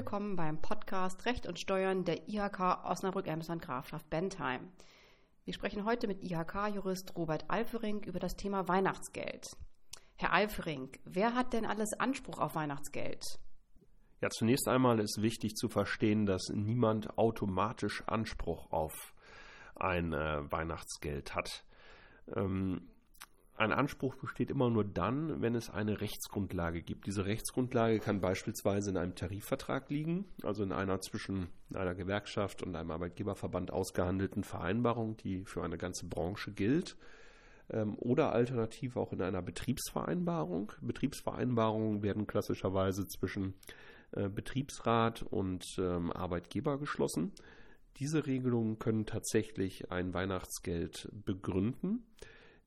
willkommen beim Podcast Recht und Steuern der IHK Osnabrück-Emsland Grafschaft Bentheim. Wir sprechen heute mit IHK-Jurist Robert Alfering über das Thema Weihnachtsgeld. Herr Alfering, wer hat denn alles Anspruch auf Weihnachtsgeld? Ja, zunächst einmal ist wichtig zu verstehen, dass niemand automatisch Anspruch auf ein äh, Weihnachtsgeld hat. Ähm, ein Anspruch besteht immer nur dann, wenn es eine Rechtsgrundlage gibt. Diese Rechtsgrundlage kann beispielsweise in einem Tarifvertrag liegen, also in einer zwischen einer Gewerkschaft und einem Arbeitgeberverband ausgehandelten Vereinbarung, die für eine ganze Branche gilt, ähm, oder alternativ auch in einer Betriebsvereinbarung. Betriebsvereinbarungen werden klassischerweise zwischen äh, Betriebsrat und ähm, Arbeitgeber geschlossen. Diese Regelungen können tatsächlich ein Weihnachtsgeld begründen.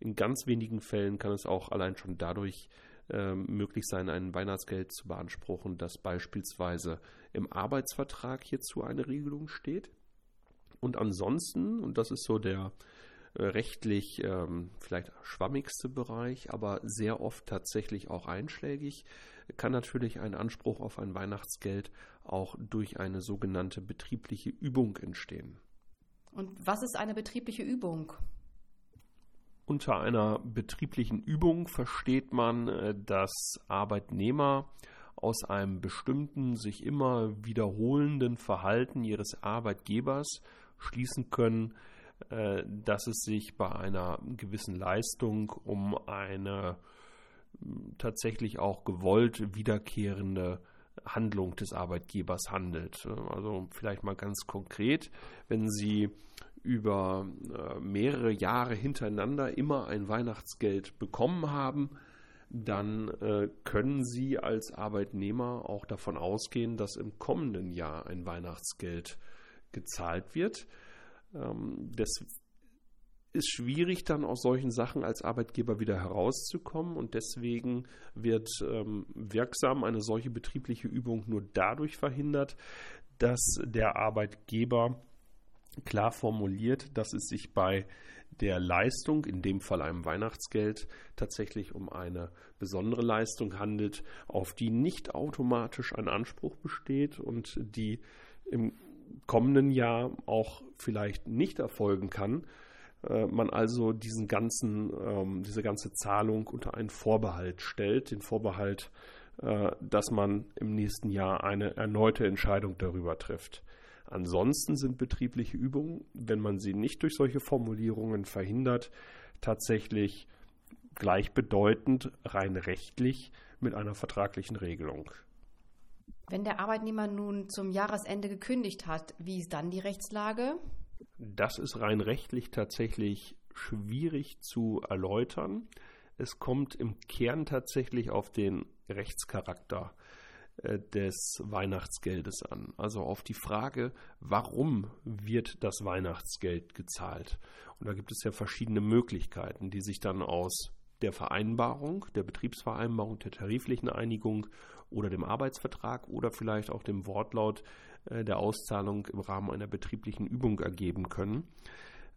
In ganz wenigen Fällen kann es auch allein schon dadurch äh, möglich sein, ein Weihnachtsgeld zu beanspruchen, dass beispielsweise im Arbeitsvertrag hierzu eine Regelung steht. Und ansonsten, und das ist so der äh, rechtlich ähm, vielleicht schwammigste Bereich, aber sehr oft tatsächlich auch einschlägig, kann natürlich ein Anspruch auf ein Weihnachtsgeld auch durch eine sogenannte betriebliche Übung entstehen. Und was ist eine betriebliche Übung? Unter einer betrieblichen Übung versteht man, äh, dass Arbeitnehmer aus einem bestimmten, sich immer wiederholenden Verhalten ihres Arbeitgebers schließen können, äh, dass es sich bei einer gewissen Leistung um eine tatsächlich auch gewollt wiederkehrende Handlung des Arbeitgebers handelt. Also vielleicht mal ganz konkret, wenn Sie über äh, mehrere Jahre hintereinander immer ein Weihnachtsgeld bekommen haben, dann äh, können Sie als Arbeitnehmer auch davon ausgehen, dass im kommenden Jahr ein Weihnachtsgeld gezahlt wird. Ähm, das ist schwierig, dann aus solchen Sachen als Arbeitgeber wieder herauszukommen und deswegen wird ähm, wirksam eine solche betriebliche Übung nur dadurch verhindert, dass der Arbeitgeber klar formuliert, dass es sich bei der Leistung, in dem Fall einem Weihnachtsgeld, tatsächlich um eine besondere Leistung handelt, auf die nicht automatisch ein Anspruch besteht und die im kommenden Jahr auch vielleicht nicht erfolgen kann. Äh, man also diesen ganzen, ähm, diese ganze Zahlung unter einen Vorbehalt stellt, den Vorbehalt, äh, dass man im nächsten Jahr eine erneute Entscheidung darüber trifft. Ansonsten sind betriebliche Übungen, wenn man sie nicht durch solche Formulierungen verhindert, tatsächlich gleichbedeutend rein rechtlich mit einer vertraglichen Regelung. Wenn der Arbeitnehmer nun zum Jahresende gekündigt hat, wie ist dann die Rechtslage? Das ist rein rechtlich tatsächlich schwierig zu erläutern. Es kommt im Kern tatsächlich auf den Rechtscharakter äh, des Weihnachtsgeldes an. Also auf die Frage, warum wird das Weihnachtsgeld gezahlt? Und da gibt es ja verschiedene Möglichkeiten, die sich dann aus der Vereinbarung, der Betriebsvereinbarung, der tariflichen Einigung oder dem Arbeitsvertrag oder vielleicht auch dem Wortlaut äh, der Auszahlung im Rahmen einer betrieblichen Übung ergeben können.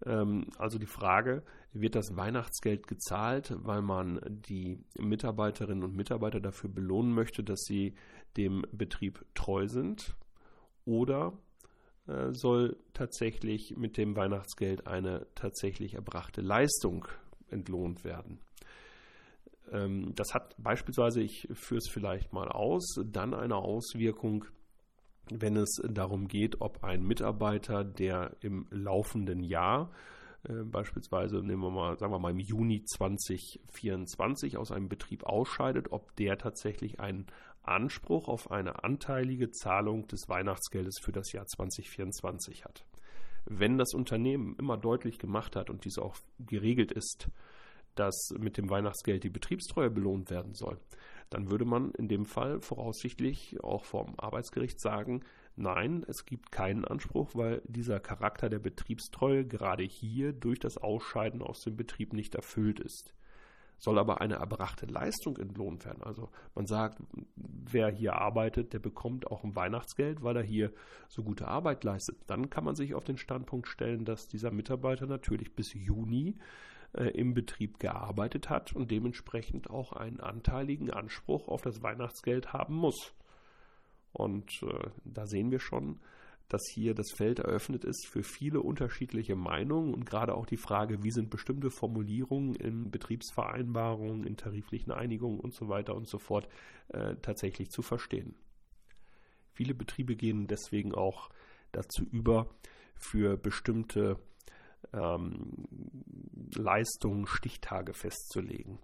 Ähm, also die Frage, wird das Weihnachtsgeld gezahlt, weil man die Mitarbeiterinnen und Mitarbeiter dafür belohnen möchte, dass sie dem Betrieb treu sind? Oder äh, soll tatsächlich mit dem Weihnachtsgeld eine tatsächlich erbrachte Leistung entlohnt werden? Ähm, das hat beispielsweise, ich führe es vielleicht mal aus, dann eine Auswirkung wenn es darum geht, ob ein Mitarbeiter, der im laufenden Jahr äh, beispielsweise nehmen wir mal, sagen wir mal im Juni 2024 aus einem Betrieb ausscheidet, ob der tatsächlich einen Anspruch auf eine anteilige Zahlung des Weihnachtsgeldes für das Jahr 2024 hat. Wenn das Unternehmen immer deutlich gemacht hat und dies auch geregelt ist, dass mit dem Weihnachtsgeld die Betriebstreue belohnt werden soll, dann würde man in dem Fall voraussichtlich auch vom Arbeitsgericht sagen, nein, es gibt keinen Anspruch, weil dieser Charakter der Betriebstreue gerade hier durch das Ausscheiden aus dem Betrieb nicht erfüllt ist. Soll aber eine erbrachte Leistung entlohnt werden. Also man sagt, wer hier arbeitet, der bekommt auch ein Weihnachtsgeld, weil er hier so gute Arbeit leistet. Dann kann man sich auf den Standpunkt stellen, dass dieser Mitarbeiter natürlich bis Juni äh, im Betrieb gearbeitet hat und dementsprechend auch einen anteiligen Anspruch auf das Weihnachtsgeld haben muss. Und äh, da sehen wir schon, dass hier das Feld eröffnet ist für viele unterschiedliche Meinungen und gerade auch die Frage, wie sind bestimmte Formulierungen in Betriebsvereinbarungen, in tariflichen Einigungen und so weiter und so fort äh, tatsächlich zu verstehen. Viele Betriebe gehen deswegen auch dazu über, für bestimmte ähm, Leistungen Stichtage festzulegen.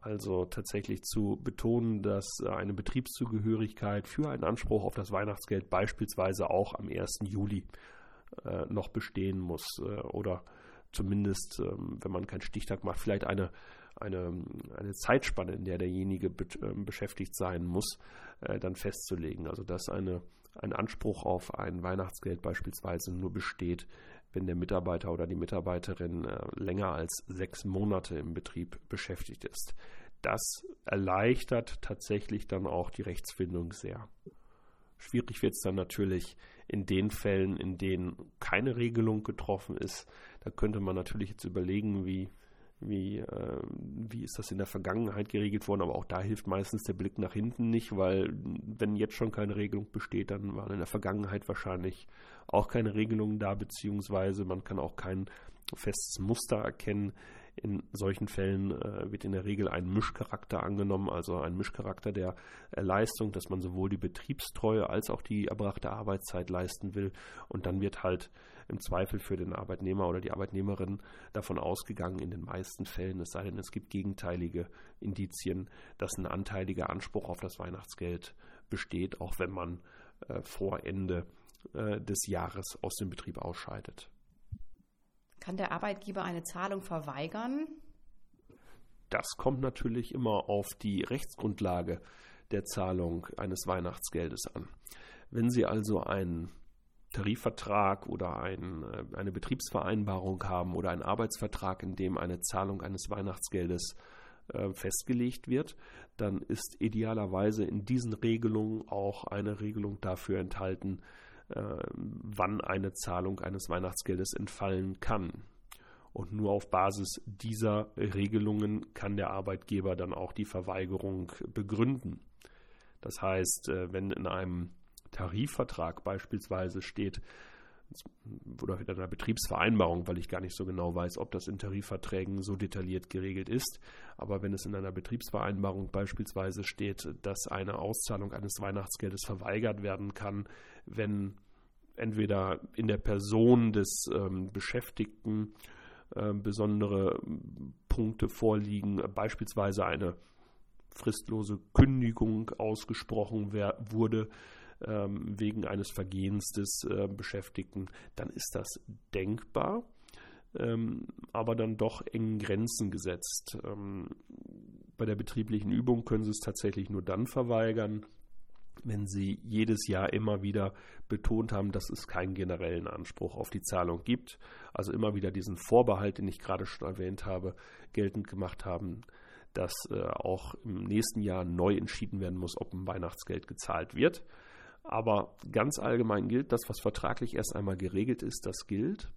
Also tatsächlich zu betonen, dass eine Betriebszugehörigkeit für einen Anspruch auf das Weihnachtsgeld beispielsweise auch am 1. Juli äh, noch bestehen muss äh, oder zumindest, ähm, wenn man keinen Stichtag macht, vielleicht eine, eine, eine Zeitspanne, in der derjenige be äh, beschäftigt sein muss, äh, dann festzulegen. Also dass eine, ein Anspruch auf ein Weihnachtsgeld beispielsweise nur besteht, wenn der Mitarbeiter oder die Mitarbeiterin äh, länger als sechs Monate im Betrieb beschäftigt ist. Das erleichtert tatsächlich dann auch die Rechtsfindung sehr. Schwierig wird es dann natürlich in den Fällen, in denen keine Regelung getroffen ist. Da könnte man natürlich jetzt überlegen, wie wie, äh, wie ist das in der Vergangenheit geregelt worden, aber auch da hilft meistens der Blick nach hinten nicht, weil wenn jetzt schon keine Regelung besteht, dann waren in der Vergangenheit wahrscheinlich auch keine Regelungen da, beziehungsweise man kann auch kein festes Muster erkennen. In solchen Fällen äh, wird in der Regel ein Mischcharakter angenommen, also ein Mischcharakter der äh, Leistung, dass man sowohl die Betriebstreue als auch die erbrachte Arbeitszeit leisten will. Und dann wird halt im Zweifel für den Arbeitnehmer oder die Arbeitnehmerin davon ausgegangen, in den meisten Fällen, es sei denn, es gibt gegenteilige Indizien, dass ein anteiliger Anspruch auf das Weihnachtsgeld besteht, auch wenn man äh, vor Ende äh, des Jahres aus dem Betrieb ausscheidet. Kann der Arbeitgeber eine Zahlung verweigern? Das kommt natürlich immer auf die Rechtsgrundlage der Zahlung eines Weihnachtsgeldes an. Wenn Sie also einen Tarifvertrag oder ein, äh, eine Betriebsvereinbarung haben oder einen Arbeitsvertrag, in dem eine Zahlung eines Weihnachtsgeldes äh, festgelegt wird, dann ist idealerweise in diesen Regelungen auch eine Regelung dafür enthalten, wann eine Zahlung eines Weihnachtsgeldes entfallen kann. Und nur auf Basis dieser Regelungen kann der Arbeitgeber dann auch die Verweigerung begründen. Das heißt, äh, wenn in einem Tarifvertrag beispielsweise steht, oder in einer Betriebsvereinbarung, weil ich gar nicht so genau weiß, ob das in Tarifverträgen so detailliert geregelt ist. Aber wenn es in einer Betriebsvereinbarung beispielsweise steht, dass eine Auszahlung eines Weihnachtsgeldes verweigert werden kann, wenn entweder in der Person des ähm, Beschäftigten äh, besondere Punkte vorliegen, beispielsweise eine fristlose Kündigung ausgesprochen wurde, ähm, wegen eines Vergehens des äh, Beschäftigten, dann ist das denkbar, ähm, aber dann doch engen Grenzen gesetzt. Ähm, bei der betrieblichen Übung können Sie es tatsächlich nur dann verweigern, wenn Sie jedes Jahr immer wieder betont haben, dass es keinen generellen Anspruch auf die Zahlung gibt. Also immer wieder diesen Vorbehalt, den ich gerade schon erwähnt habe, geltend gemacht haben, dass äh, auch im nächsten Jahr neu entschieden werden muss, ob ein Weihnachtsgeld gezahlt wird. Aber ganz allgemein gilt, das, was vertraglich erst einmal geregelt ist, das gilt.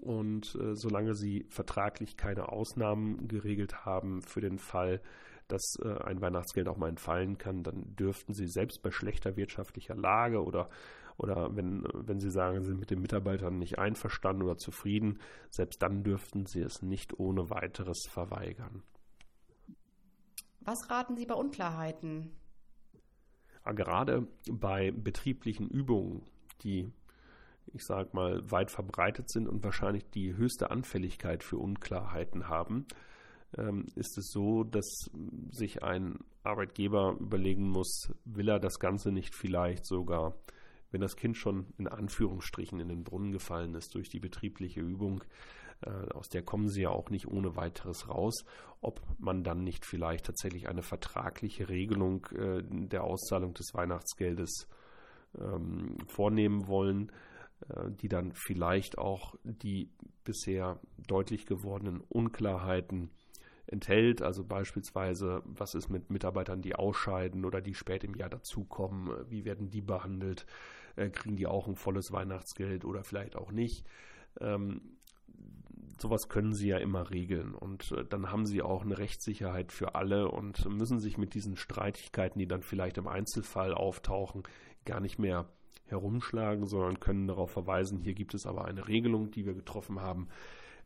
Und äh, solange Sie vertraglich keine Ausnahmen geregelt haben für den Fall, dass äh, ein Weihnachtsgeld auch mal entfallen kann, dann dürften Sie selbst bei schlechter wirtschaftlicher Lage oder, oder wenn, wenn Sie sagen, Sie sind mit den Mitarbeitern nicht einverstanden oder zufrieden, selbst dann dürften Sie es nicht ohne weiteres verweigern. Was raten Sie bei Unklarheiten? Gerade bei betrieblichen Übungen, die, ich sage mal, weit verbreitet sind und wahrscheinlich die höchste Anfälligkeit für Unklarheiten haben, ähm, ist es so, dass sich ein Arbeitgeber überlegen muss, will er das Ganze nicht vielleicht sogar, wenn das Kind schon in Anführungsstrichen in den Brunnen gefallen ist durch die betriebliche Übung, aus der kommen sie ja auch nicht ohne weiteres raus, ob man dann nicht vielleicht tatsächlich eine vertragliche Regelung äh, der Auszahlung des Weihnachtsgeldes ähm, vornehmen wollen, äh, die dann vielleicht auch die bisher deutlich gewordenen Unklarheiten enthält. Also beispielsweise, was ist mit Mitarbeitern, die ausscheiden oder die spät im Jahr dazukommen, wie werden die behandelt, kriegen die auch ein volles Weihnachtsgeld oder vielleicht auch nicht. Ähm, sowas können sie ja immer regeln. Und äh, dann haben sie auch eine Rechtssicherheit für alle und müssen sich mit diesen Streitigkeiten, die dann vielleicht im Einzelfall auftauchen, gar nicht mehr herumschlagen, sondern können darauf verweisen, hier gibt es aber eine Regelung, die wir getroffen haben.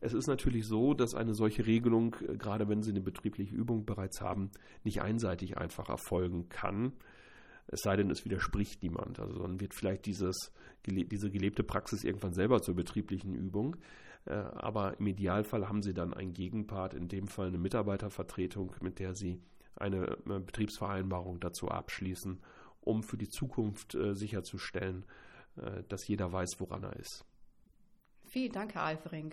Es ist natürlich so, dass eine solche Regelung, äh, gerade wenn Sie eine betriebliche Übung bereits haben, nicht einseitig einfach erfolgen kann. Es sei denn, es widerspricht niemand. Also dann wird vielleicht dieses, diese gelebte Praxis irgendwann selber zur betrieblichen Übung. Äh, aber im Idealfall haben Sie dann einen Gegenpart, in dem Fall eine Mitarbeitervertretung, mit der Sie eine äh, Betriebsvereinbarung dazu abschließen, um für die Zukunft äh, sicherzustellen, dass jeder weiß, woran er ist. Vielen Dank, Herr Alfering.